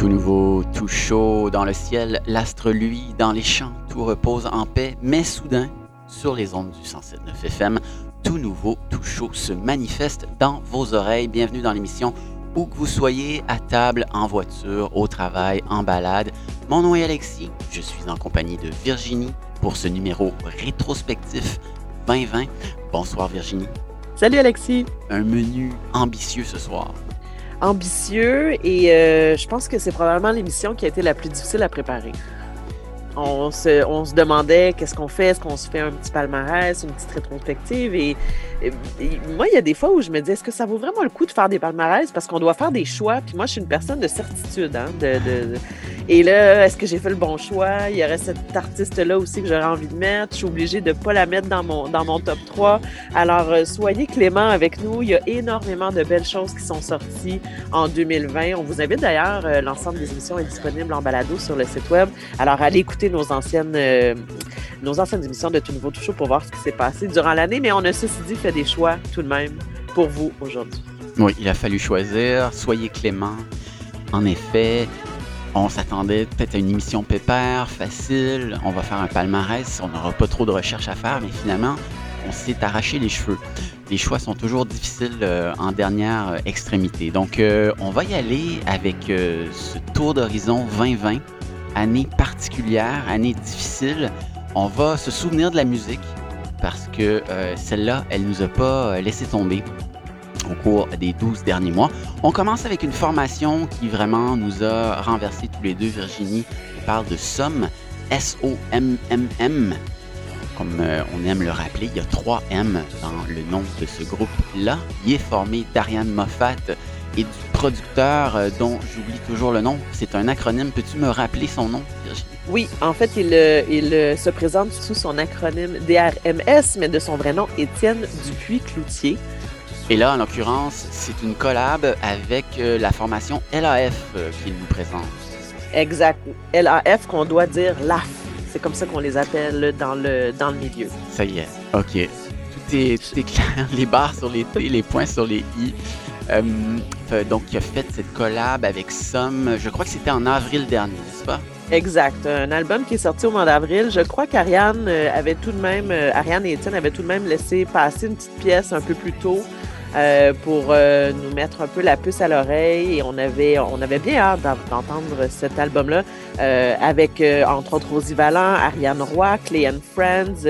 Tout nouveau, tout chaud dans le ciel, l'astre lui dans les champs, tout repose en paix, mais soudain, sur les ondes du 107.9 FM, tout nouveau, tout chaud se manifeste dans vos oreilles. Bienvenue dans l'émission où que vous soyez, à table, en voiture, au travail, en balade. Mon nom est Alexis, je suis en compagnie de Virginie pour ce numéro rétrospectif 2020. Bonsoir Virginie. Salut Alexis. Un menu ambitieux ce soir ambitieux et euh, je pense que c'est probablement l'émission qui a été la plus difficile à préparer. On se, on se demandait qu'est-ce qu'on fait, est-ce qu'on se fait un petit palmarès, une petite rétrospective et, moi il y a des fois où je me dis est-ce que ça vaut vraiment le coup de faire des palmarès? Parce qu'on doit faire des choix puis moi je suis une personne de certitude hein, de, et là, est-ce que j'ai fait le bon choix? Il y aurait cette artiste-là aussi que j'aurais envie de mettre. Je suis obligée de ne pas la mettre dans mon, dans mon top 3. Alors, euh, soyez clément avec nous. Il y a énormément de belles choses qui sont sorties en 2020. On vous invite d'ailleurs, euh, l'ensemble des émissions est disponible en balado sur le site web. Alors, allez écouter nos anciennes, euh, nos anciennes émissions de Tout Nouveau Tout Chaud pour voir ce qui s'est passé durant l'année. Mais on a, ceci dit, fait des choix tout de même pour vous aujourd'hui. Oui, il a fallu choisir. Soyez clément. En effet, on s'attendait peut-être à une émission pépère, facile, on va faire un palmarès, on n'aura pas trop de recherches à faire, mais finalement, on s'est arraché les cheveux. Les choix sont toujours difficiles euh, en dernière euh, extrémité. Donc, on va y aller avec ce tour d'horizon 2020, année particulière, année difficile. On va se souvenir de la musique parce que celle-là, elle nous a pas laissé tomber au cours des 12 derniers mois. On commence avec une formation qui vraiment nous a renversé tous les deux, Virginie. On parle de SOM, S-O-M-M-M. Comme euh, on aime le rappeler, il y a trois M dans le nom de ce groupe-là. Il est formé d'Ariane Moffat et du producteur euh, dont j'oublie toujours le nom. C'est un acronyme. Peux-tu me rappeler son nom, Virginie? Oui, en fait, il, euh, il, se présente sous son acronyme DRMS, mais de son vrai nom, Étienne Dupuis-Cloutier. Et là, en l'occurrence, c'est une collab avec euh, la formation LAF euh, qu'il nous présente. Exact. LAF qu'on doit dire LAF. C'est comme ça qu'on les appelle dans le, dans le milieu. Ça y est. OK. Tout est, tout est clair. Les barres sur les T, les points sur les I. Euh, donc, il a fait cette collab avec Somme. Je crois que c'était en avril dernier, n'est-ce pas? Exact. Un album qui est sorti au mois d'avril. Je crois qu'Ariane avait tout de même, Ariane et Étienne avaient tout de même laissé passer une petite pièce un peu plus tôt euh, pour euh, nous mettre un peu la puce à l'oreille. Et on avait, on avait bien hâte d'entendre cet album-là euh, avec, entre autres, Rosie Vallant, Ariane Roy, Clay Friends.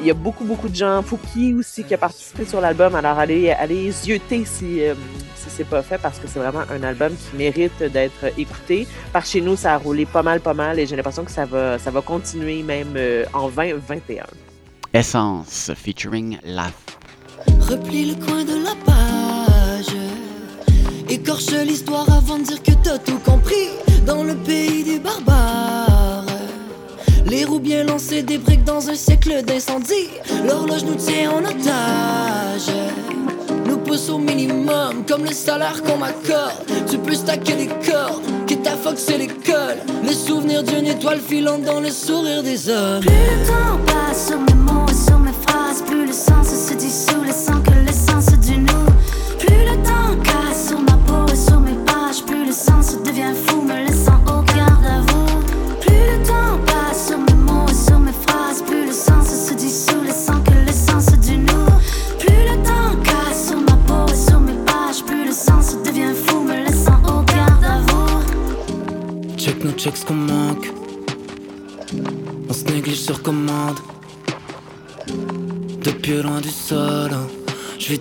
Il y a beaucoup, beaucoup de gens. Fouki aussi qui a participé sur l'album. Alors, allez, allez zioter si, si c'est pas fait parce que c'est vraiment un album qui mérite d'être écouté. Par chez nous, ça a roulé pas mal, pas mal et j'ai l'impression que ça va, ça va continuer même en 2021. Essence featuring La Replie le coin de la page. Écorche l'histoire avant de dire que t'as tout compris. Dans le pays des barbares. Les roues bien lancées, des briques dans un siècle d'incendie. L'horloge nous tient en otage. Nous pousse au minimum, comme le salaire qu'on m'accorde. Tu peux stacker des cordes, qui ta c'est l'école. Les souvenirs d'une étoile filante dans le sourire des hommes. Plus le temps passe sur mes mots et sur mes phrases, plus le sens se dissout, laissant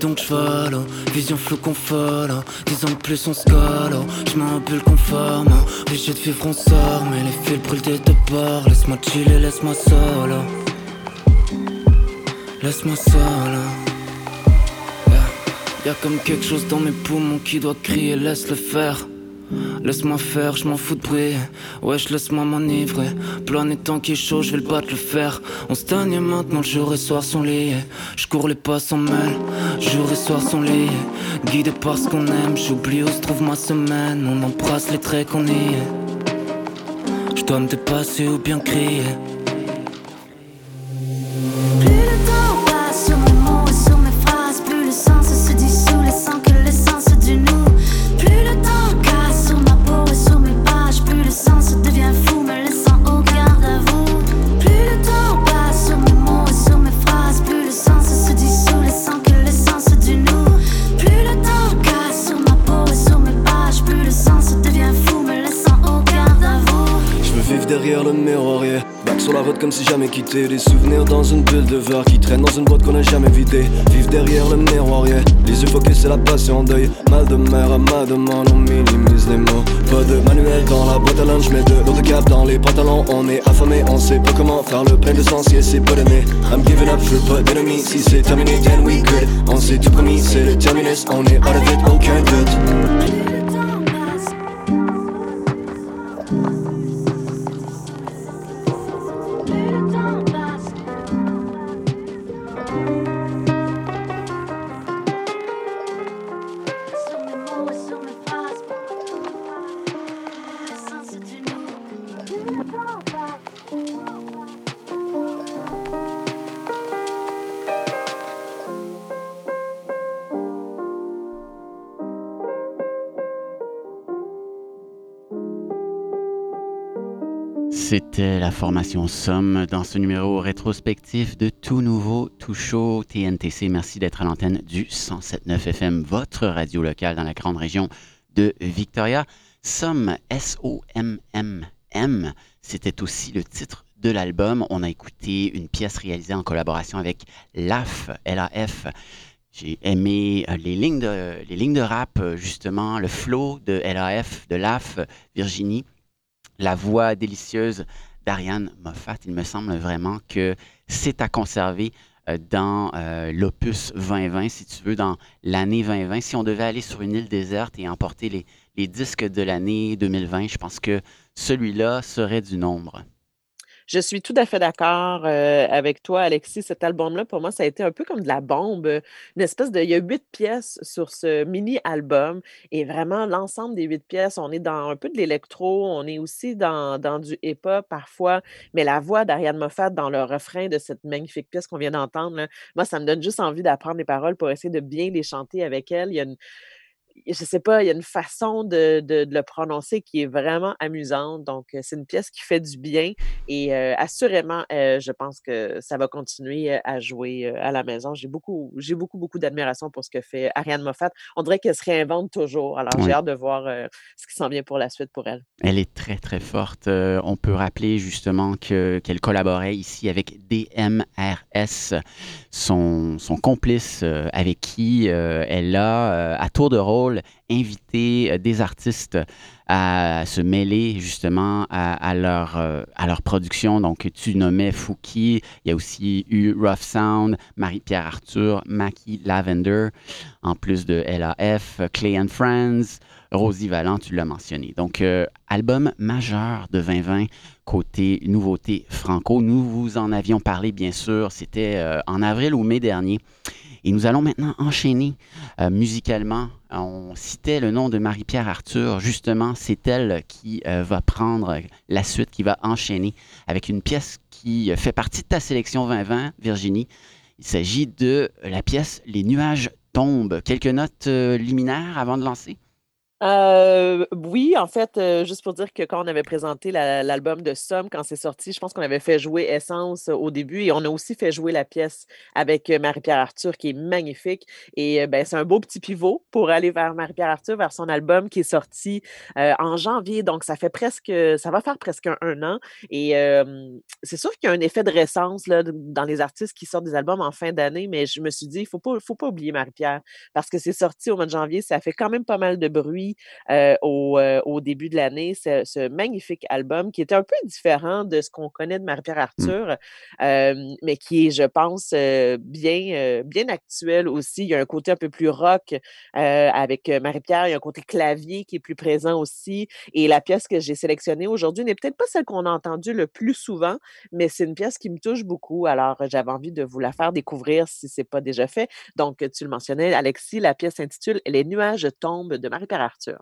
donc je Vision floue qu'on folle, dix ans plus on se colle. Je m'en bulle conforme, obligé de vivre on sort. Mais les fils brûlent des deux. Laisse-moi chiller, laisse-moi seul. Laisse-moi seul. Y'a comme quelque chose dans mes poumons qui doit crier, laisse le faire. Laisse-moi faire, je m'en fous de bruit. Wesh, laisse-moi m'enivrer. Planète tant qu'il est chaud, je vais le battre, le fer. On stagne maintenant, le jour et soir sont liés. Je cours les pas sans mêle, jour et soir sont liés. Guidé par ce qu'on aime, j'oublie où se trouve ma semaine. On embrasse les traits qu'on y est. Je dois me dépasser ou bien crier. Des souvenirs dans une bulle de verre qui traîne dans une boîte qu'on a jamais vidée. Vivre derrière le miroir. Les yeux focus, c'est la passion deuil. Mal de mer, mal de main, on minimise les mots. Pas de manuel dans la boîte à lunch, mais de l'autre cap dans les pantalons. On est affamé, on sait pas comment faire le plein de sens, yeah, c'est pas donné. I'm giving up, je pas d'ennemis. Si c'est terminé, then we good. On s'est tout promis, c'est le terminus. On est out of it, aucun doute. C'était la formation Somme dans ce numéro rétrospectif de Tout Nouveau, Tout Chaud TNTC. Merci d'être à l'antenne du 107.9 FM, votre radio locale dans la grande région de Victoria. Somme, S-O-M-M-M, c'était aussi le titre de l'album. On a écouté une pièce réalisée en collaboration avec LAF, L-A-F. J'ai aimé euh, les lignes, de, les lignes de rap, justement, le flow de LAF, de LAF, Virginie la voix délicieuse d'Ariane Moffat. Il me semble vraiment que c'est à conserver euh, dans euh, l'opus 2020, si tu veux, dans l'année 2020. Si on devait aller sur une île déserte et emporter les, les disques de l'année 2020, je pense que celui-là serait du nombre. Je suis tout à fait d'accord euh, avec toi, Alexis. Cet album-là, pour moi, ça a été un peu comme de la bombe. Une espèce de. Il y a huit pièces sur ce mini-album. Et vraiment, l'ensemble des huit pièces, on est dans un peu de l'électro, on est aussi dans, dans du hip-hop parfois. Mais la voix d'Ariane Moffat dans le refrain de cette magnifique pièce qu'on vient d'entendre, moi, ça me donne juste envie d'apprendre les paroles pour essayer de bien les chanter avec elle. Il y a une je sais pas, il y a une façon de, de, le prononcer qui est vraiment amusante. Donc, c'est une pièce qui fait du bien et assurément, je pense que ça va continuer à jouer à la maison. J'ai beaucoup, j'ai beaucoup, beaucoup d'admiration pour ce que fait Ariane Moffat. On dirait qu'elle se réinvente toujours. Alors, j'ai hâte de voir ce qui s'en vient pour la suite pour elle. Elle est très, très forte. on peut rappeler justement que, qu'elle collaborait ici avec DMRS, son, son complice avec qui elle a, à tour de rôle, inviter euh, des artistes à se mêler justement à, leur, euh, à leur production. Donc, tu nommais Fouki, il y a aussi eu Rough Sound, Marie-Pierre Arthur, Mackie Lavender, en plus de LAF, Clay and Friends, Rosie Vallant, tu l'as mentionné. Donc, euh, album majeur de 2020 côté nouveauté franco. Nous vous en avions parlé, bien sûr, c'était en avril ou mai dernier. Et nous allons maintenant enchaîner euh, musicalement. On citait le nom de Marie-Pierre Arthur. Justement, c'est elle qui euh, va prendre la suite, qui va enchaîner avec une pièce qui fait partie de ta sélection 2020, Virginie. Il s'agit de la pièce Les nuages tombent. Quelques notes euh, liminaires avant de lancer? Euh, oui, en fait, euh, juste pour dire que quand on avait présenté l'album de Somme, quand c'est sorti, je pense qu'on avait fait jouer Essence au début et on a aussi fait jouer la pièce avec euh, Marie-Pierre Arthur qui est magnifique. Et ben, c'est un beau petit pivot pour aller vers Marie-Pierre Arthur, vers son album qui est sorti en janvier. Donc, ça fait presque, ça va faire presque un, an. Et c'est sûr qu'il y a un effet de récence dans les artistes qui sortent des albums en fin d'année, mais je me suis dit, il ne faut pas oublier Marie-Pierre parce que c'est sorti au mois de janvier, ça fait quand même pas mal de bruit. Euh, euh, au, début de l'année, ce, magnifique album qui était un peu différent de ce qu'on connaît de Marie-Pierre mmh. Arthur, mais qui est, je pense, bien, bien actuel aussi. Il y a un côté un peu plus rock avec Marie-Pierre, il y a un côté clavier qui est plus présent aussi. Et la pièce que j'ai sélectionnée aujourd'hui n'est peut-être pas celle qu'on a entendue le plus souvent, mais c'est une pièce qui me touche beaucoup. Alors, j'avais envie de vous la faire découvrir si ce n'est pas déjà fait. Donc, tu le mentionnais, Alexis, la pièce s'intitule Les nuages tombent de Marie-Pierre Arthur. artıyor.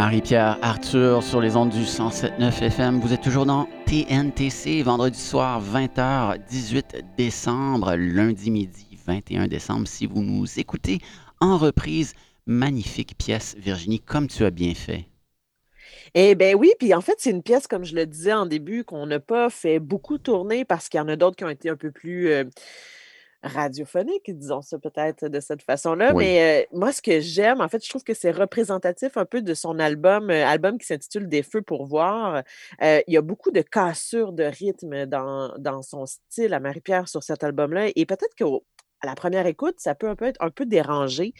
Marie-Pierre Arthur sur les ondes du 107.9 FM. Vous êtes toujours dans TNTC, vendredi soir, 20h, 18 décembre, lundi midi, 21 décembre. Si vous nous écoutez en reprise, magnifique pièce, Virginie, comme tu as bien fait. Eh bien oui, puis en fait, c'est une pièce, comme je le disais en début, qu'on n'a pas fait beaucoup tourner parce qu'il y en a d'autres qui ont été un peu plus... Euh, radiophonique, disons ça peut-être de cette façon-là. Mais moi, ce que j'aime, en fait, je trouve que c'est représentatif un peu de son album, album qui s'intitule Des feux pour voir. il y a beaucoup de cassures de rythme dans, dans son style à Marie-Pierre sur cet album-là. Et peut-être que à la première écoute, ça peut un peu être un peu dérangé,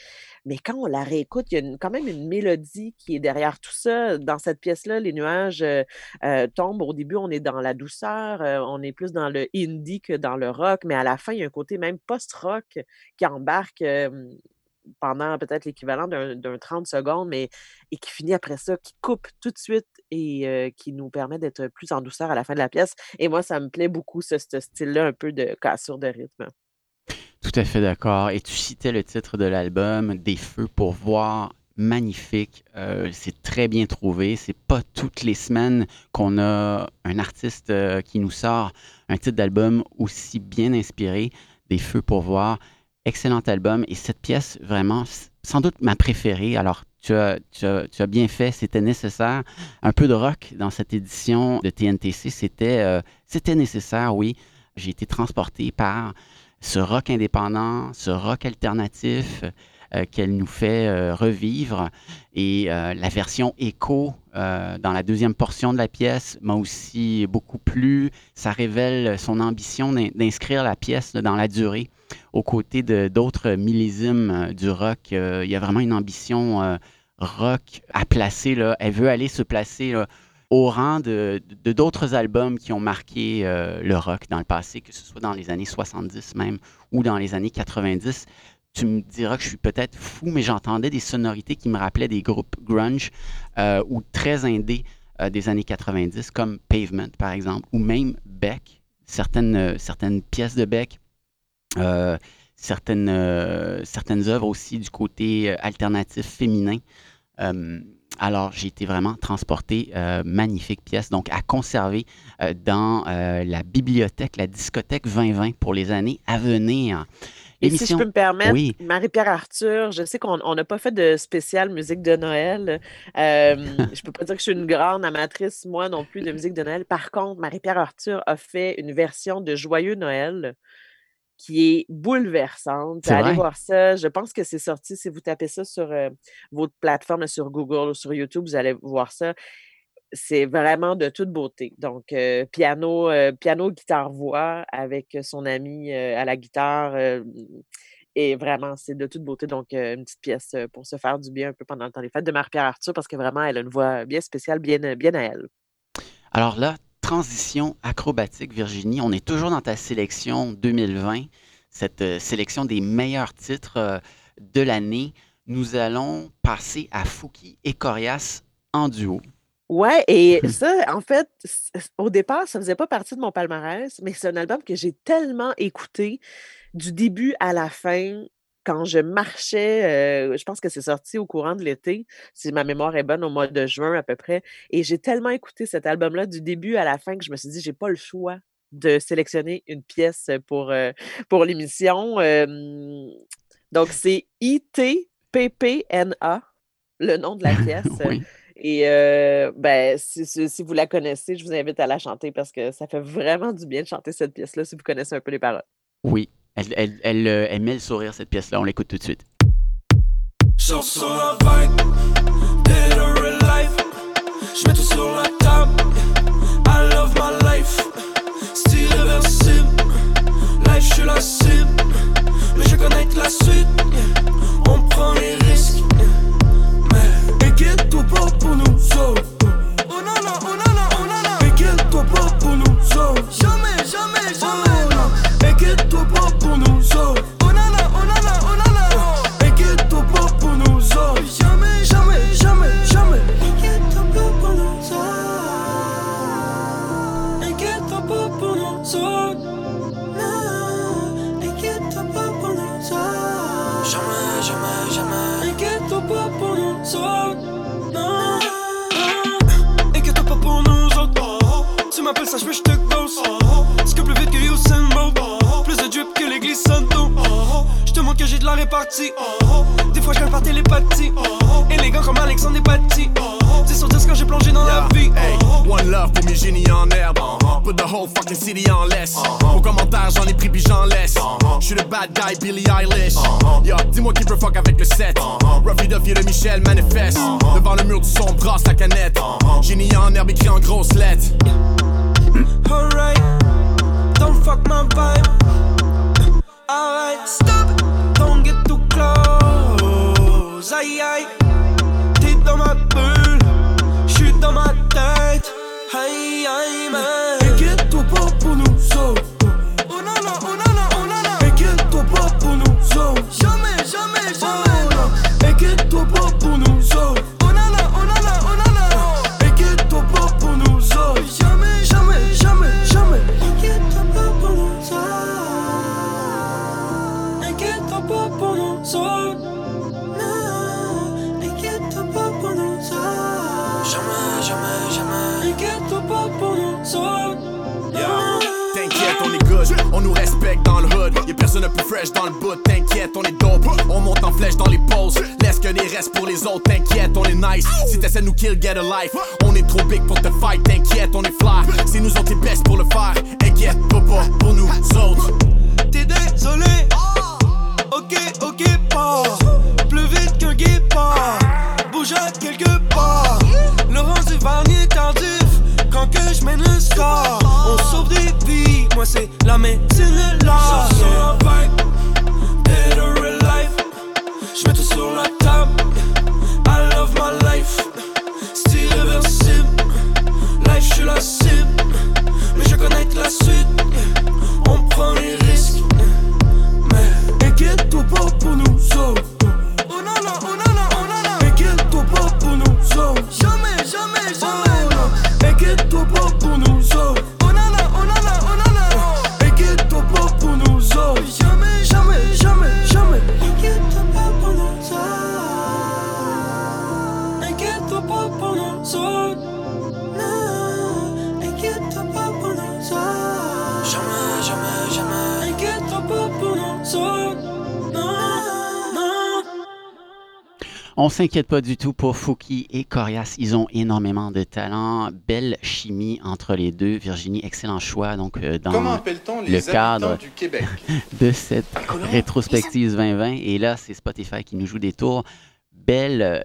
mais quand on la réécoute, il y a quand même une mélodie qui est derrière tout ça. Dans cette pièce-là, les nuages euh, euh, tombent. Au début, on est dans la douceur, euh, on est plus dans le indie que dans le rock, mais à la fin, il y a un côté même post-rock qui embarque pendant peut-être l'équivalent d'un 30 secondes, mais et qui finit après ça, qui coupe tout de suite et qui nous permet d'être plus en douceur à la fin de la pièce. Et moi, ça me plaît beaucoup, ce style-là, un peu de cassure de rythme. Tout à fait d'accord. Et tu citais le titre de l'album, Des feux pour voir. Magnifique. Euh, c'est très bien trouvé. C'est pas toutes les semaines qu'on a un artiste euh, qui nous sort un titre d'album aussi bien inspiré. Des feux pour voir. Excellent album. Et cette pièce, vraiment, sans doute ma préférée. Alors, tu as, bien fait, c'était nécessaire. Un peu de rock dans cette édition de TNTC, euh, c'était nécessaire, oui. J'ai été transporté par ce rock indépendant, ce rock alternatif euh, qu'elle nous fait euh, revivre. Et euh, la version écho dans la deuxième portion de la pièce m'a aussi beaucoup plu. Ça révèle son ambition d'inscrire la pièce dans la durée aux côtés d'autres millésimes du rock. il y a vraiment une ambition rock à placer. Elle veut aller se placer au rang de d'autres albums qui ont marqué euh, le rock dans le passé, que ce soit dans les années 70 même ou dans les années 90. Tu me diras que je suis peut-être fou, mais j'entendais des sonorités qui me rappelaient des groupes grunge euh, ou très indés euh, des années 90, comme Pavement par exemple, ou même Beck, certaines, certaines pièces de Beck, certaines, certaines œuvres aussi du côté alternatif féminin. Alors, j'ai été vraiment transporté. Euh, magnifique pièce, donc à conserver euh, dans euh, la bibliothèque, la discothèque 2020 pour les années à venir. Et si je peux me permettre, Marie-Pierre Arthur, je sais qu'on n'a pas fait de spécial musique de Noël. je ne peux pas dire que je suis une grande amatrice, moi non plus, de musique de Noël. Par contre, Marie-Pierre Arthur a fait une version de Joyeux Noël qui est bouleversante. Allez voir ça. Je pense que c'est sorti. Si vous tapez ça sur euh, votre plateforme, sur Google ou sur YouTube, vous allez voir ça. C'est vraiment de toute beauté. Donc, euh, piano, euh, piano, guitare, voix avec son ami à la guitare. et vraiment, c'est de toute beauté. Donc, une petite pièce pour se faire du bien un peu pendant le temps des fêtes de Marie-Pierre Arthur parce que vraiment, elle a une voix bien spéciale, bien, bien à elle. Alors là, transition acrobatique, Virginie. On est toujours dans ta sélection 2020, cette euh, sélection des meilleurs titres euh, de l'année. Nous allons passer à Fouki et Corias en duo. Ouais, et ça, en fait, au départ, ça faisait pas partie de mon palmarès, mais c'est un album que j'ai tellement écouté du début à la fin quand je marchais, je pense que c'est sorti au courant de l'été, si ma mémoire est bonne, au mois de juin à peu près. Et j'ai tellement écouté cet album-là du début à la fin que je me suis dit, j'ai pas le choix de sélectionner une pièce pour, pour l'émission. donc, c'est I-T-P-P-N-A, le nom de la pièce. Et ben, si, si, vous la connaissez, je vous invite à la chanter parce que ça fait vraiment du bien de chanter cette pièce-là si vous connaissez un peu les paroles. Oui, elle, euh, elle met le sourire, cette pièce-là. On l'écoute tout de suite. I love my life. Mais je connais la suite. On prend les risques. Jamais, jamais, jamais chose. Oh nana, oh nana, oh nana. Inquiète pas pour nous autres? Jamais, jamais, jamais, jamais. Inquiète-toi pas pour nous autres? Pas pour nous autres? Non, inquiète-toi pas pour nous autres? Jamais, jamais, jamais. Inquiète pas pour nous autres? Non, inquiète-toi pas pour nous autres? Oh, oh. Tu m'appelles ça, je veux, je te que. Des fois, je par télépathie. Élégant comme Alexandre Paty. 10 sur 10 quand j'ai plongé dans la vie. Hey, one love pour mes génies en herbe. Put the whole fucking city en laisse. Vos commentaires, j'en ai pris puis j'en laisse. J'suis le bad guy, Billy Eilish. Yo, dis-moi qui peut fuck avec le set. Ruffy Duffy de Michel manifeste. Devant le mur du son, brasse la canette. Génie en herbe écrit en grosses lettres. Alright, s'inquiète pas du tout pour Fouki et Corias. Ils ont énormément de talent. Belle chimie entre les deux. Virginie, excellent choix. Donc, euh, dans Comment appelle-t-on les le cadre du Québec? de cette rétrospective 2020. Et là, c'est Spotify qui nous joue des tours. Belle,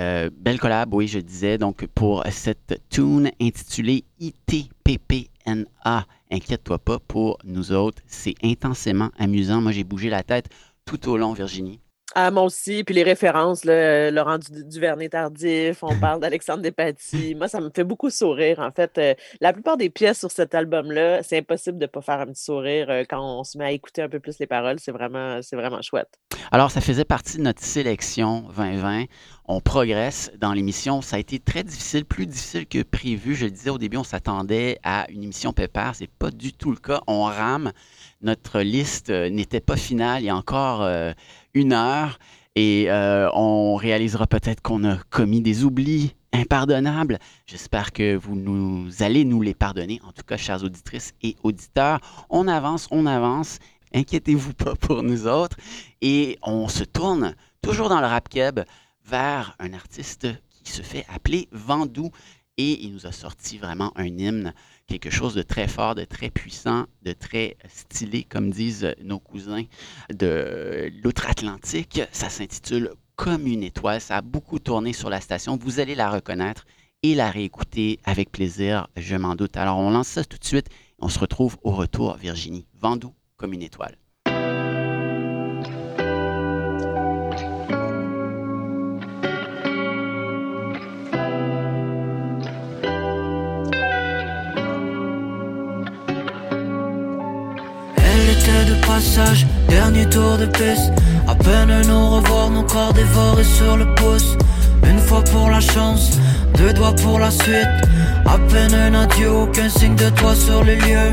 euh, belle collab, oui, je disais. Donc, pour cette tune intitulée ITPPNA. Inquiète-toi pas pour nous autres. C'est intensément amusant. Moi, j'ai bougé la tête tout au long, Virginie. Ah, moi aussi. Puis les références, là, Laurent Du- Duvernay-Tardif, on parle d'Alexandre Despatie. Moi, ça me fait beaucoup sourire. En fait, euh, la plupart des pièces sur cet album-là, c'est impossible de ne pas faire un petit sourire euh, quand on se met à écouter un peu plus les paroles. C'est vraiment, c'est vraiment chouette. Alors, ça faisait partie de notre sélection 2020. On progresse dans l'émission. Ça a été très difficile, plus difficile que prévu. Je le disais au début, on s'attendait à une émission pépère. C'est pas du tout le cas. On rame. Notre liste euh, n'était pas finale. Il y a encore euh, une heure et euh, on réalisera peut-être qu'on a commis des oublis impardonnables. J'espère que vous nous allez nous les pardonner. En tout cas, chères auditrices et auditeurs, on avance, on avance. Inquiétez-vous pas pour nous autres. Et on se tourne toujours dans le rap keb vers un artiste qui se fait appeler Vandou. Et il nous a sorti vraiment un hymne, quelque chose de très fort, de très puissant, de très stylé, comme disent nos cousins de l'outre-Atlantique. Ça s'intitule Comme une étoile. Ça a beaucoup tourné sur la station. Vous allez la reconnaître et la réécouter avec plaisir, je m'en doute. Alors, on lance ça tout de suite. On se retrouve au retour, Virginie. Vandou, comme une étoile. Passage, dernier tour de piste. À peine nous revoir, nos corps dévorés sur le pouce. Une fois pour la chance, deux doigts pour la suite. À peine un adieu, aucun signe de toi sur le lieu.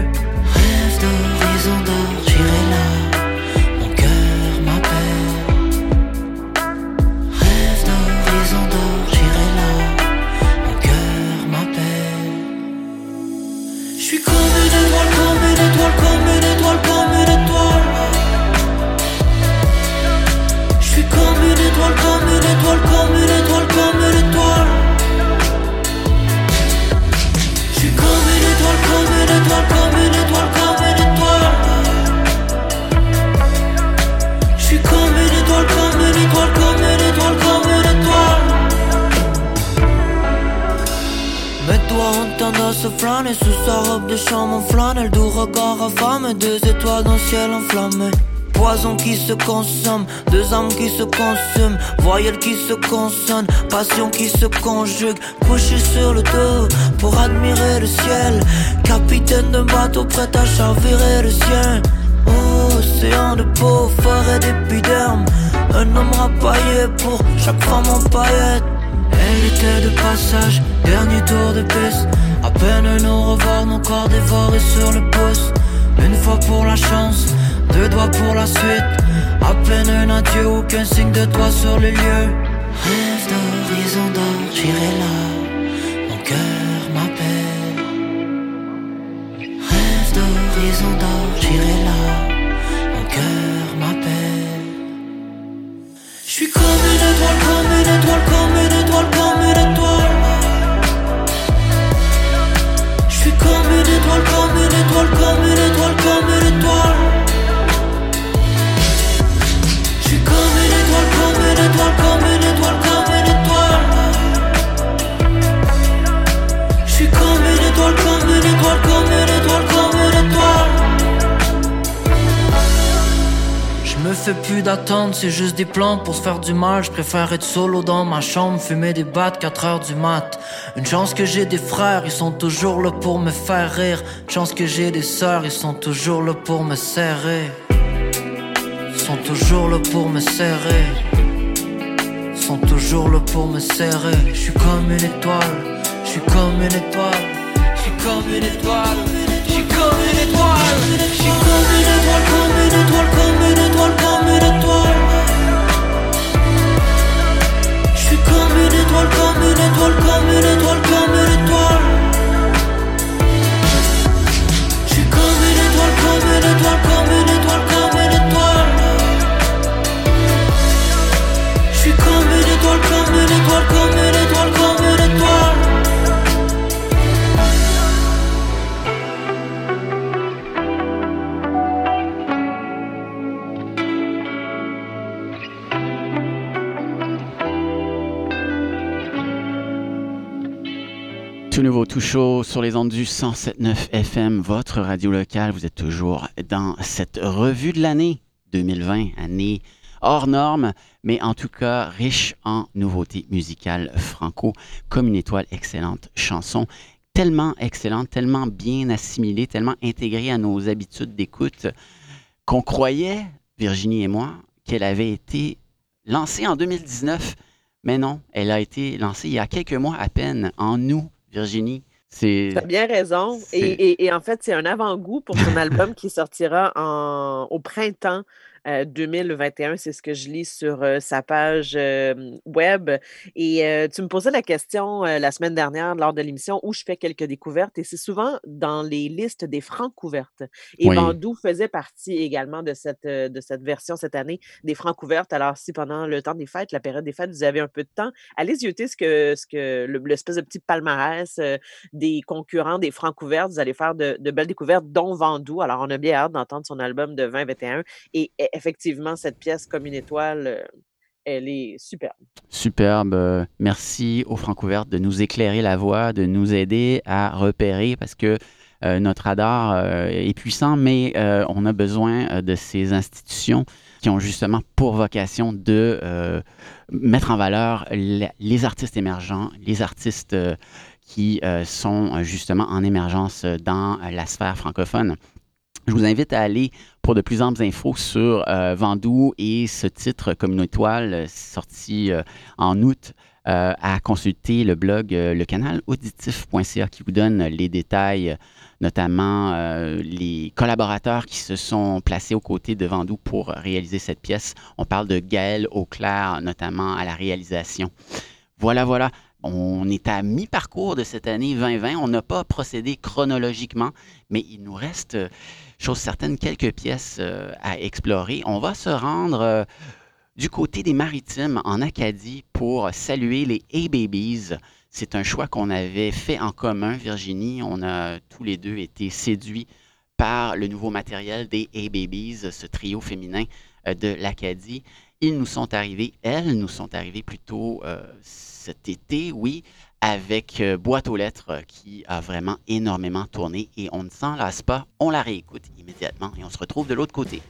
étoile, comme une étoile, comme une étoile, comme une étoile. Je suis comme une étoile, comme une étoile, comme une étoile, comme une étoile. Je suis comme une étoile, comme une étoile, comme une étoile, comme une étoile. Mes doigts ont tendance flâner sous sa robe de chambre en flanelle, doux regard affamé, deux étoiles dans le ciel enflammé. Poison qui se consomme, deux âmes qui se consument, voyelles qui se consonnent, passion qui se conjugue, couché sur le dos pour admirer le ciel, capitaine d'un bateau prêt à chavirer le sien. Océan de peau, forêt d'épiderme, un homme rapaillé pour chaque femme en paillettes. Elle était de passage, dernier tour de piste. À peine nous revoir, nos corps dévorés sur le pouce. Une fois pour la chance, deux doigts pour la suite. À peine un adieu, aucun signe de toi sur les lieux. Rêve d'horizon d'or, j'irai là. Mon cœur m'appelle. Rêve d'horizon d'or, j'irai là. Mon cœur m'appelle. Je suis comme une étoile, comme une étoile, comme une étoile, comme une étoile. Je suis comme une étoile, comme une étoile, comme une étoile, comme une étoile. Fais plus d'attente, c'est juste des plans pour se faire du mal. Je préfère être solo dans ma chambre, fumer des battes 4 heures du mat. Une chance que j'ai des frères, ils sont toujours là pour me faire rire. Une chance que j'ai des sœurs, ils sont toujours là pour me serrer. Ils sont toujours là pour me serrer. Ils sont toujours là pour me serrer. Je suis comme une étoile, je comme une étoile. Je suis comme une étoile, suis comme une étoile. Je suis comme une étoile, comme une étoile, comme une étoile, comme une étoile. Je suis comme une étoile, comme une étoile, comme une étoile. Tout nouveau, tout chaud sur les ondes du 107.9 FM, votre radio locale. Vous êtes toujours dans cette revue de l'année 2020, année hors norme, mais en tout cas riche en nouveautés musicales franco, comme une étoile excellente chanson. Tellement excellente, tellement bien assimilée, tellement intégrée à nos habitudes d'écoute qu'on croyait, Virginie et moi, qu'elle avait été lancée en 2019. Mais non, elle a été lancée il y a quelques mois à peine, en août Virginie. C'est. Tu as bien raison. Et, et- et en fait, c'est un avant-goût pour son album qui sortira en, au printemps euh, 2021. C'est ce que je lis sur euh, sa page web. Et tu me posais la question la semaine dernière lors de l'émission où je fais quelques découvertes. Et c'est souvent dans les listes des francs couvertes. Et Oui. Bandou faisait partie également de cette, de cette version cette année des francs couvertes. Alors, si pendant le temps des fêtes, la période des fêtes, vous avez un peu de temps, allez zioter ce que, ce que le- l'espèce de petit palmarès des concurrents des francs couvertes. Vous allez faire de, de belles découvertes, dont Vandou. Alors, on a bien hâte d'entendre son album de 2021. Et effectivement, cette pièce, comme une étoile, euh, elle est superbe. Superbe. Merci aux Francouvertes de nous éclairer la voie, de nous aider à repérer parce que euh, notre radar euh, est puissant, mais on a besoin de ces institutions qui ont justement pour vocation de mettre en valeur les artistes émergents, les artistes qui sont justement en émergence dans la sphère francophone. Je vous invite à aller pour de plus amples infos sur euh, et ce titre comme une étoile euh, sorti euh, en août euh, à consulter le blog, le canal auditif.ca qui vous donne les détails, notamment les collaborateurs qui se sont placés aux côtés de Vandou pour réaliser cette pièce. On parle de Gaël Auclair, notamment à la réalisation. Voilà, voilà. On est à mi-parcours de cette année 2020. On n'a pas procédé chronologiquement, mais il nous reste, chose certaine, quelques pièces euh, à explorer. On va se rendre euh, du côté des Maritimes, en Acadie, pour saluer les A-Babies. C'est un choix qu'on avait fait en commun, Virginie. On a tous les deux été séduits par le nouveau matériel des A-Babies, ce trio féminin euh, de l'Acadie. Ils nous sont arrivés, elles nous sont arrivées plutôt cet été, oui, avec euh, Boîte aux lettres euh, qui a vraiment énormément tourné et on ne s'en lasse pas. On la réécoute immédiatement et on se retrouve de l'autre côté.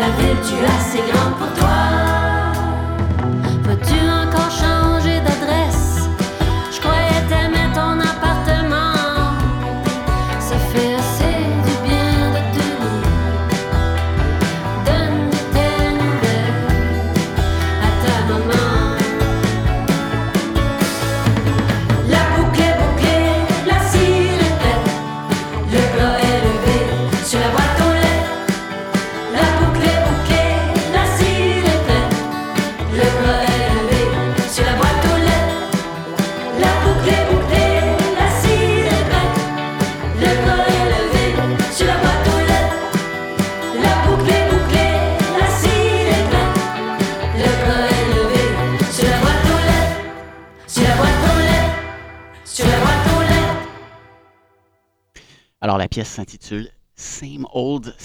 La ville, tu as assez grand pour toi.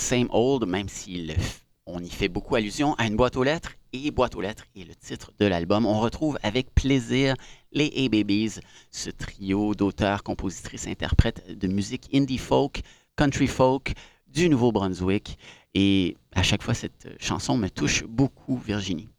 Same Old, même si on y fait beaucoup allusion à une boîte aux lettres, et boîte aux lettres est le titre de l'album. On retrouve avec plaisir les A-Babies, ce trio d'auteurs, compositrices, interprètes de musique indie folk, country folk du Nouveau-Brunswick. Et à chaque fois, cette chanson me touche beaucoup, Virginie.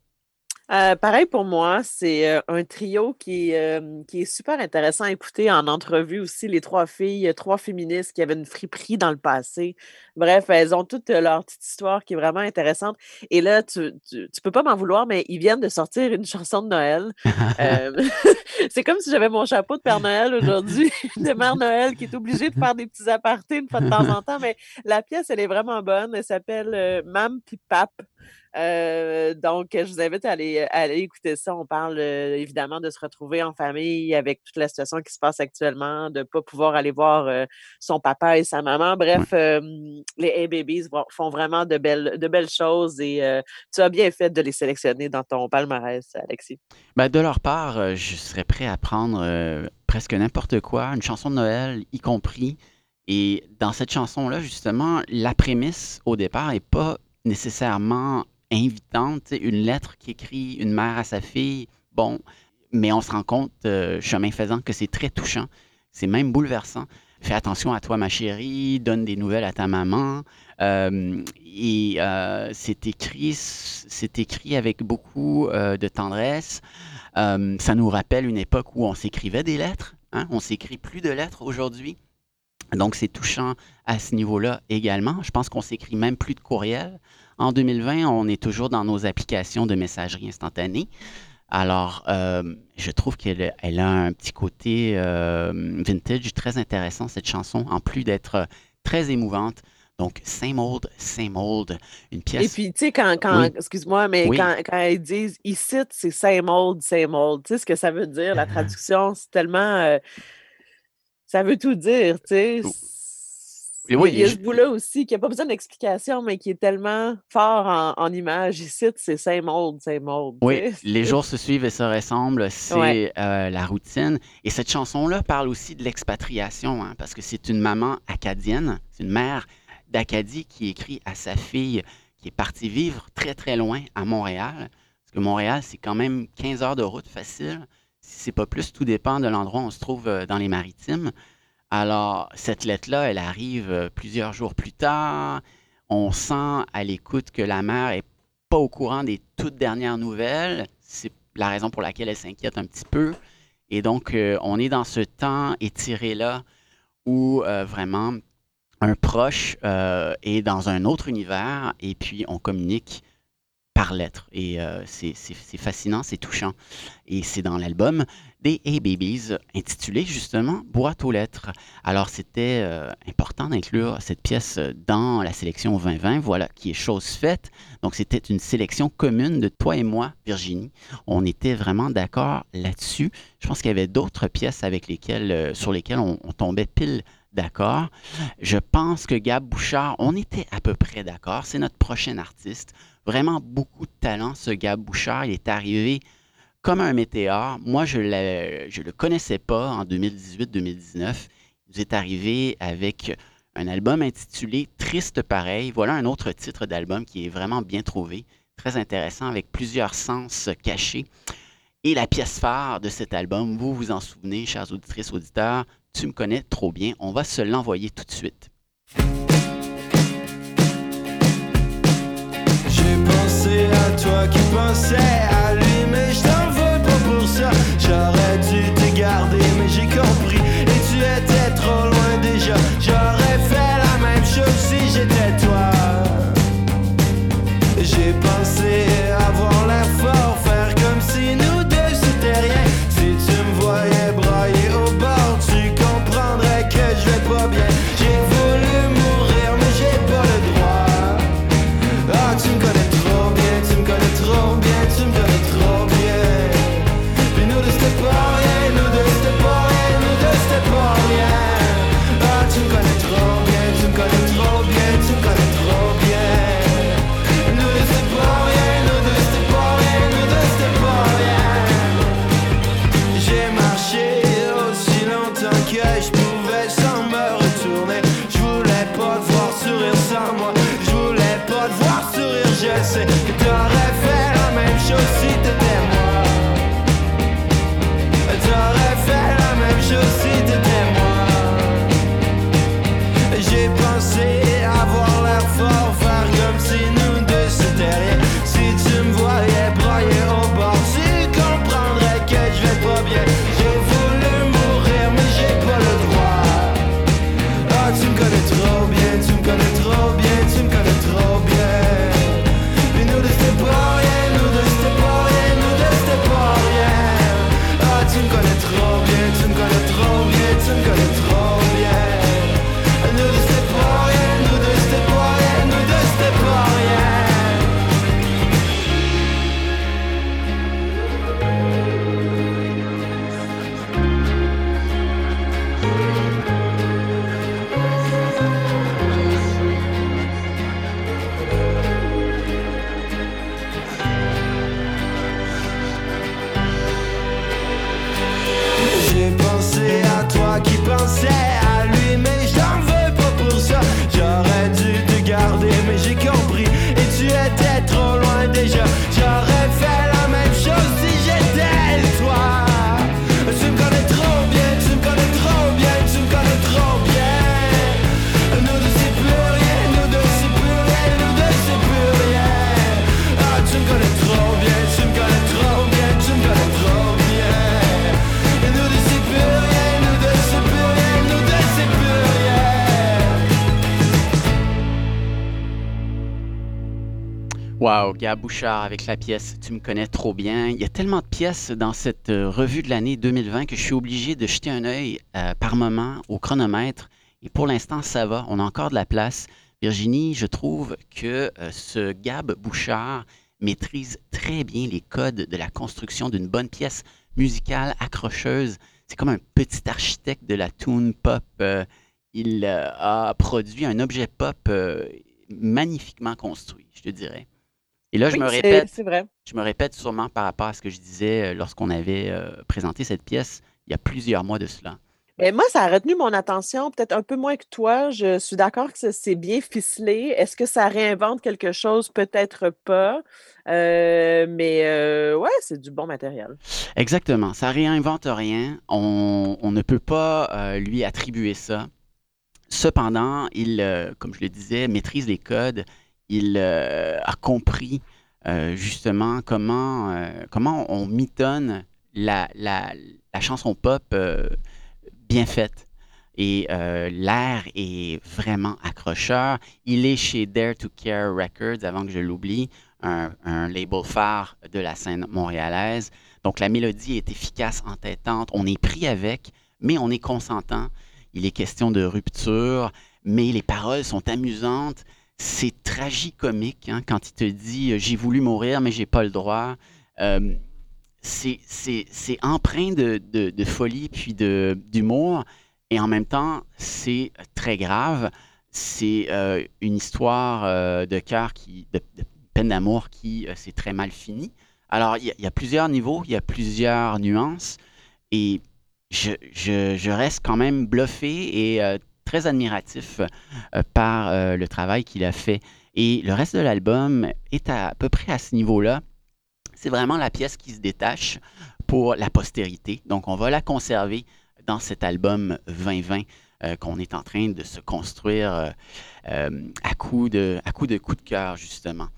Euh, pareil pour moi, c'est euh, un trio qui, euh, qui est super intéressant à écouter en entrevue aussi. Les trois filles, trois féministes qui avaient une friperie dans le passé. Bref, elles ont toute leur petite histoire qui est vraiment intéressante. Et là, tu, tu, peux pas m'en vouloir, mais ils viennent de sortir une chanson de Noël. c'est comme si j'avais mon chapeau de Père Noël aujourd'hui, de Mère Noël qui est obligée de faire des petits apartés une fois de temps en temps. Mais la pièce, elle est vraiment bonne. Elle s'appelle Mam Pipap. Euh, donc, je vous invite à aller, aller écouter ça. On parle euh, évidemment de se retrouver en famille avec toute la situation qui se passe actuellement, de ne pas pouvoir aller voir euh, son papa et sa maman. Bref, les A-Babies font vraiment de belles, de belles choses et tu as bien fait de les sélectionner dans ton palmarès, Alexis. Ben, de leur part, je serais prêt à prendre presque n'importe quoi, une chanson de Noël y compris. Et dans cette chanson-là, justement, la prémisse au départ n'est pas nécessairement invitante, une lettre qui écrit une mère à sa fille, bon, mais on se rend compte, euh, chemin faisant, que c'est très touchant, c'est même bouleversant. Fais attention à toi, ma chérie, donne des nouvelles à ta maman. Euh, et euh, c'est écrit, c'est écrit avec beaucoup de tendresse. ça nous rappelle une époque où on s'écrivait des lettres. Hein? On s'écrit plus de lettres aujourd'hui. Donc, c'est touchant à ce niveau-là également. Je pense qu'on s'écrit même plus de courriels. En 2020, on est toujours dans nos applications de messagerie instantanée. Alors, euh, je trouve qu'elle elle a un petit côté euh, vintage très intéressant, cette chanson, en plus d'être très émouvante. Donc, same old, same old, une pièce. Et puis, tu sais, quand, quand excuse-moi, mais quand, quand, ils disent ici, c'est same old, same old, tu sais ce que ça veut dire, la ah. traduction, c'est tellement. Euh, ça veut tout dire, tu sais. Oui, il y a ce bout-là aussi qui n'a pas besoin d'explication, mais qui est tellement fort en, en image. Ici, c'est same old, same old. Oui, les jours se suivent et se ressemblent, c'est euh, la routine. Et cette chanson-là parle aussi de l'expatriation, hein, parce que c'est une maman acadienne, c'est une mère d'Acadie qui écrit à sa fille qui est partie vivre très, très loin à Montréal. Parce que Montréal, c'est quand même 15 heures de route facile. Si c'est pas plus, tout dépend de l'endroit où on se trouve euh, dans les maritimes. Alors, cette lettre-là, elle arrive euh, plusieurs jours plus tard. On sent à l'écoute que la mère est pas au courant des toutes dernières nouvelles. C'est la raison pour laquelle elle s'inquiète un petit peu. Et donc, euh, on est dans ce temps étiré-là où euh, vraiment un proche est dans un autre univers et puis on communique par lettre. Et c'est fascinant, c'est touchant. Et c'est dans l'album des A-Babies, intitulé justement Boîte aux lettres. Alors, c'était euh, important d'inclure cette pièce dans la sélection 2020, voilà, qui est chose faite. Donc, c'était une sélection commune de toi et moi, Virginie. On était vraiment d'accord là-dessus. Je pense qu'il y avait d'autres pièces avec lesquelles, euh, sur lesquelles on tombait pile d'accord. Je pense que Gab Bouchard, on était à peu près d'accord. C'est notre prochain artiste. Vraiment beaucoup de talent, ce Gab Bouchard. Il est arrivé comme un météore. Moi, je ne le connaissais pas en 2018-2019. Il nous est arrivé avec un album intitulé Triste pareil. Voilà un autre titre d'album qui est vraiment bien trouvé, très intéressant, avec plusieurs sens cachés. Et la pièce phare de cet album, vous vous en souvenez, chers auditrices, auditeurs, tu me connais trop bien. On va se l'envoyer tout de suite. J'ai pensé à toi qui pensais Gab Bouchard avec la pièce Tu me connais trop bien. Il y a tellement de pièces dans cette euh, revue de l'année 2020 que je suis obligé de jeter un œil euh, par moment au chronomètre. Et pour l'instant, ça va. On a encore de la place. Virginie, je trouve que euh, ce Gab Bouchard maîtrise très bien les codes de la construction d'une bonne pièce musicale accrocheuse. C'est comme un petit architecte de la tune pop. Il a produit un objet pop magnifiquement construit, je te dirais. Et là, je me répète, C'est vrai. je me répète sûrement par rapport à ce que je disais euh, lorsqu'on avait euh, présenté cette pièce il y a plusieurs mois de cela. Mais moi, ça a retenu mon attention, peut-être un peu moins que toi. Je suis d'accord que c'est bien ficelé. Est-ce que ça réinvente quelque chose? Peut-être pas. Euh, mais euh, ouais, c'est du bon matériel. Exactement, ça réinvente rien. On, on ne peut pas euh, lui attribuer ça. Cependant, il, comme je le disais, maîtrise les codes. Il euh, a compris euh, justement comment, euh, comment on mitonne la, chanson pop bien faite. Et l'air est vraiment accrocheur. Il est chez Dare to Care Records, avant que je l'oublie, un label phare de la scène montréalaise. Donc la mélodie est efficace, entêtante. On est pris avec, mais on est consentant. Il est question de rupture, mais les paroles sont amusantes. C'est tragicomique hein, quand il te dit euh, J'ai voulu mourir, mais j'ai pas le droit. Euh, c'est empreint de, folie puis d'humour. Et en même temps, c'est très grave. C'est euh, une histoire de cœur qui, de, peine d'amour qui s'est très mal finie. Alors, il y, a- plusieurs niveaux, il y a plusieurs nuances. Et je, je- reste quand même bluffé et très admiratif euh, par euh, le travail qu'il a fait. Et le reste de l'album est à, peu près à ce niveau-là. C'est vraiment la pièce qui se détache pour la postérité. Donc, on va la conserver dans cet album 2020 euh, qu'on est en train de se construire à coup de, à coup de coup de cœur, justement.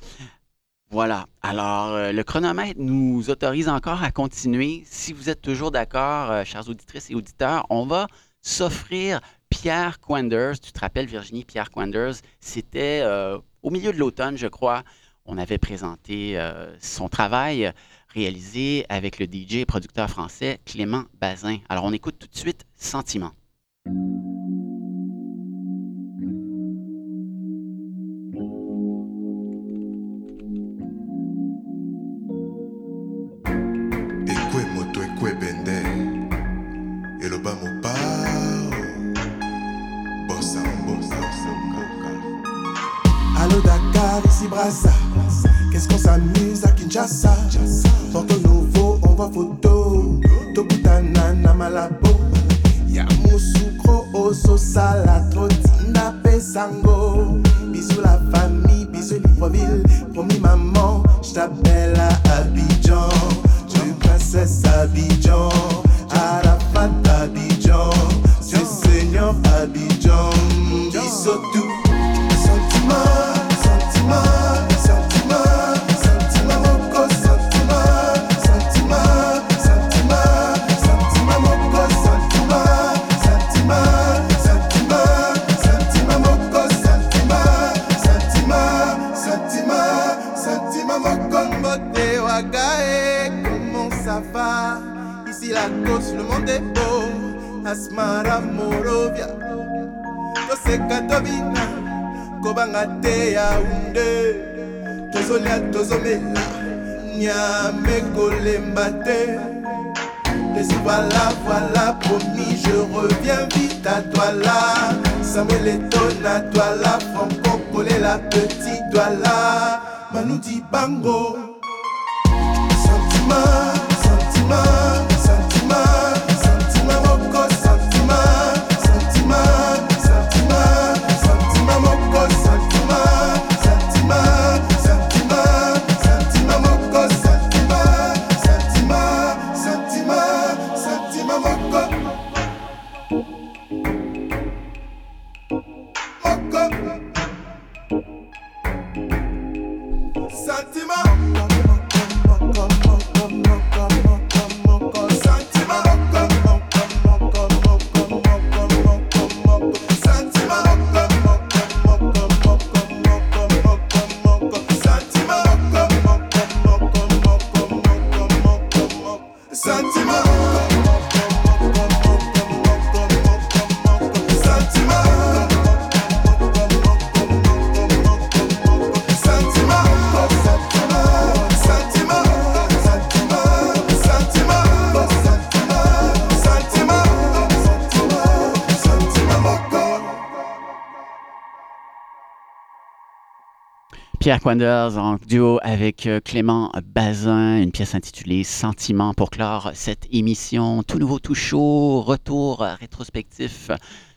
Voilà. Alors, le chronomètre nous autorise encore à continuer. Si vous êtes toujours d'accord, chers auditrices et auditeurs, on va s'offrir Pierre Quanders. Tu te rappelles, Virginie, Pierre Quanders, c'était euh, au milieu de l'automne, je crois. On avait présenté euh, son travail réalisé avec le DJ et producteur français Clément Bazin. Alors, on écoute tout de suite Sentiment. Sentiment, moko, mbote, wagae, comment ça va? Ici la cause, le monde est beau, Asmara, Morovia, toseka tobina kobanga te yaunde tozolia tozomela nyame kolemba te. Lesi voilà voilà promis je reviens vite Samuel Etona, Douala, Franco, Collet, la petite Douala, Manu banuti bango. Santima santima Pierre Quanders en duo avec euh, Clément Bazin, une pièce intitulée Sentiment pour clore cette émission. Tout nouveau, tout chaud, retour rétrospectif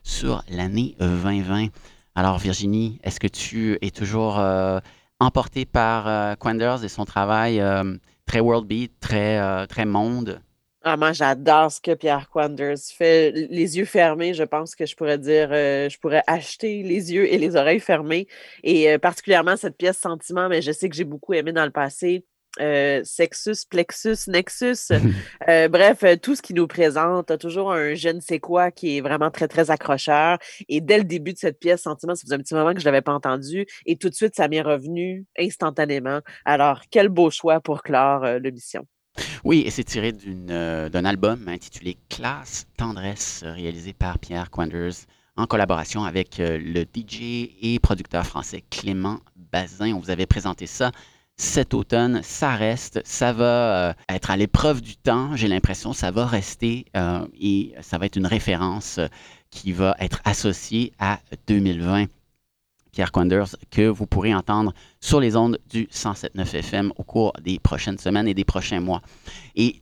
sur l'année 2020. Alors Virginie, est-ce que tu es toujours euh, emportée par euh, Quanders et son travail euh, très world beat, très, très monde? Ah, moi, j'adore ce que Pierre Quanders fait. Les yeux fermés, je pense que je pourrais dire, euh, je pourrais acheter les yeux et les oreilles fermées. Et euh, particulièrement cette pièce Sentiment, mais je sais que j'ai beaucoup aimé dans le passé. Euh, Sexus, Plexus, Nexus. Euh, bref, euh, tout ce qui nous présente a toujours un je ne sais quoi qui est vraiment très, très accrocheur. Et dès le début de cette pièce, Sentiment, ça faisait un petit moment que je ne l'avais pas entendu. Et tout de suite, ça m'est revenu instantanément. Alors, quel beau choix pour clore euh, l'émission. Oui, et c'est tiré euh, d'un album intitulé Classe Tendresse, réalisé par Pierre Quanders en collaboration avec euh, le DJ et producteur français Clément Bazin. On vous avait présenté ça cet automne. Ça reste, ça va euh, être à l'épreuve du temps, j'ai l'impression, ça va rester et ça va être une référence qui va être associée à 2020. Pierre Quanders, que vous pourrez entendre sur les ondes du 107.9 FM au cours des prochaines semaines et des prochains mois. Et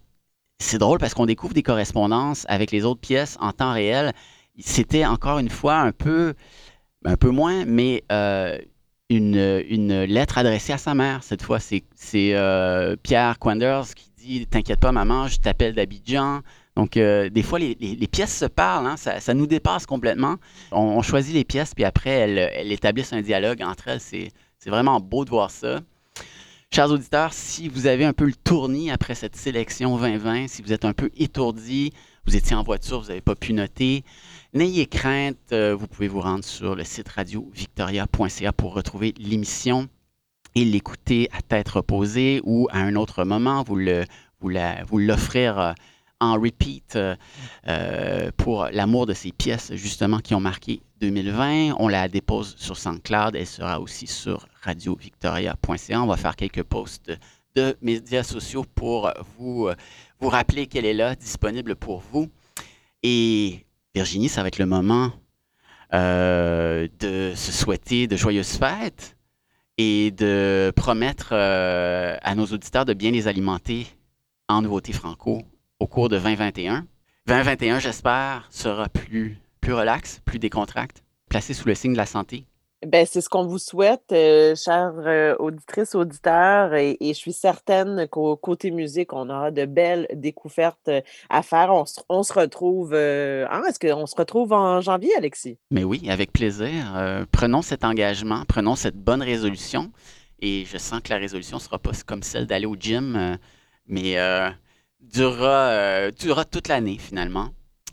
c'est drôle parce qu'on découvre des correspondances avec les autres pièces en temps réel. C'était encore une fois un peu, un peu moins, mais euh, une, lettre adressée à sa mère. Cette fois, c'est c'est, euh, Pierre Quanders qui dit T'inquiète pas, maman, je t'appelle d'Abidjan. Donc, euh, des fois, les, pièces se parlent, hein, ça, nous dépasse complètement. On, choisit les pièces, puis après, elles, établissent un dialogue entre elles. C'est vraiment beau de voir ça. Chers auditeurs, si vous avez un peu le tournis après cette sélection 2020, si vous êtes un peu étourdi, vous étiez en voiture, vous n'avez pas pu noter, n'ayez crainte, euh, vous pouvez vous rendre sur le site radio-victoria.ca pour retrouver l'émission et l'écouter à tête reposée ou à un autre moment, vous vous l'offrir euh, en repeat euh, euh, pour l'amour de ces pièces justement qui ont marqué 2020. On la dépose sur SoundCloud, elle sera aussi sur radiovictoria.ca. On va faire quelques posts de médias sociaux pour vous, euh, vous rappeler qu'elle est là, disponible pour vous. Et Virginie, ça va être le moment de se souhaiter de joyeuses fêtes et de promettre à nos auditeurs de bien les alimenter en nouveautés franco au cours de 2021. 2021, j'espère, sera plus, plus relax, plus décontracté, placé sous le signe de la santé. Ben, c'est ce qu'on vous souhaite, euh, chères euh, auditrices, auditeurs, et, et je suis certaine qu'au côté musique, on aura de belles découvertes euh, à faire. On se, on se retrouve, euh, hein, est-ce qu'on se retrouve en janvier, Alexis? Mais oui, avec plaisir. Euh, prenons cet engagement, prenons cette bonne résolution. Et je sens que la résolution ne sera pas comme celle d'aller au gym, mais durera, euh, durera toute l'année finalement.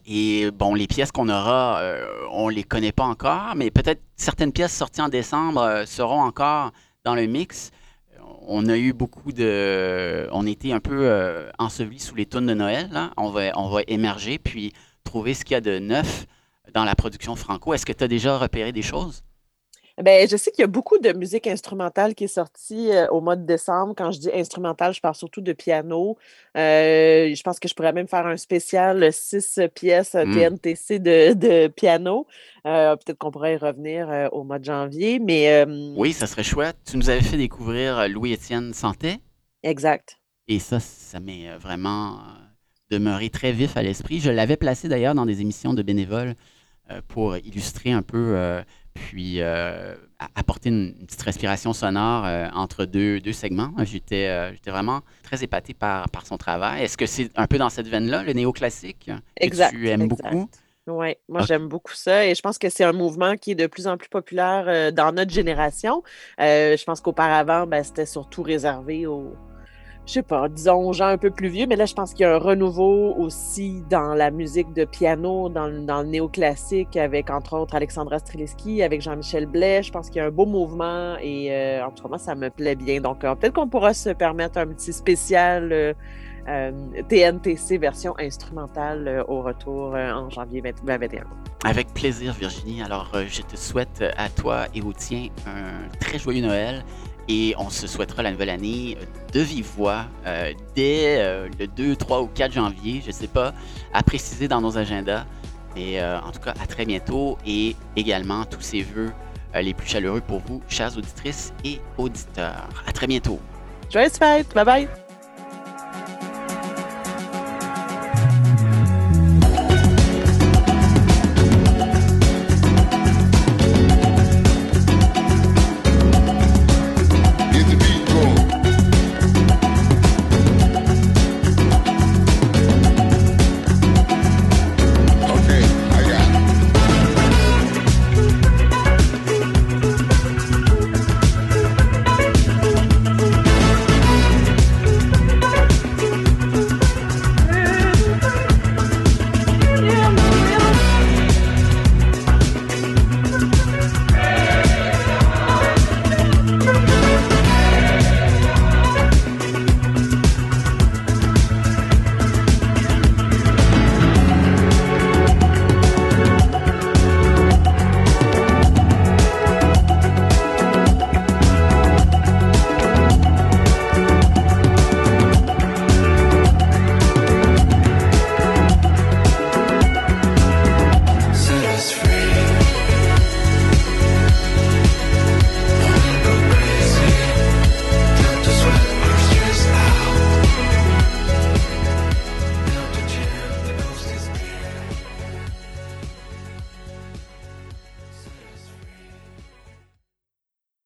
Et bon, les pièces qu'on aura, euh, on les connaît pas encore, mais peut-être certaines pièces sorties en décembre euh, seront encore dans le mix. On a eu beaucoup de... On était un peu ensevelis sous les tunes de Noël. là. On, va, on va émerger, puis trouver ce qu'il y a de neuf dans la production franco. Est-ce que tu as déjà repéré des choses? Ben, je sais qu'il y a beaucoup de musique instrumentale qui est sortie euh, au mois de décembre. Quand je dis instrumentale, je parle surtout de piano. Euh, je pense que je pourrais même faire un spécial six pièces euh, Mm. TNTC de, de piano. Euh, Peut-être qu'on pourrait y revenir au mois de janvier, mais Oui, ça serait chouette. Tu nous avais fait découvrir Louis-Étienne Santé. exact. Et ça, ça m'est vraiment demeuré très vif à l'esprit. Je l'avais placé d'ailleurs dans des émissions de bénévoles pour illustrer un peu, puis euh, apporter une, une petite respiration sonore euh, entre deux, deux segments. J'étais euh, j'étais vraiment très épaté par, par son travail. Est-ce que c'est un peu dans cette veine-là, le néoclassique, que tu aimes exact. beaucoup? Oui, moi j'aime beaucoup ça et je pense que c'est un mouvement qui est de plus en plus populaire euh, dans notre génération. Euh, je pense qu'auparavant, ben, c'était surtout réservé aux, je sais pas, disons gens un peu plus vieux, mais là je pense qu'il y a un renouveau aussi dans la musique de piano, dans, le- néoclassique, avec entre autres Alexandra Streliski, avec Jean-Michel Blais. Je pense qu'il y a un beau mouvement et euh, en tout cas moi ça me plaît bien. Donc euh, peut-être qu'on pourra se permettre un petit spécial. euh, TNTC version instrumentale au retour en janvier 20 2021. Avec plaisir, Virginie. Alors, je te souhaite à toi et au tien un très joyeux Noël. Et on se souhaitera la nouvelle année euh, de vive voix euh, dès euh, le 2, 3 ou 4 janvier, je ne sais pas, à préciser dans nos agendas. Mais euh, en tout cas, à très bientôt et également tous ces vœux les plus chaleureux pour vous, chères auditrices et auditeurs. À très bientôt. Joyeuses fêtes! Bye bye!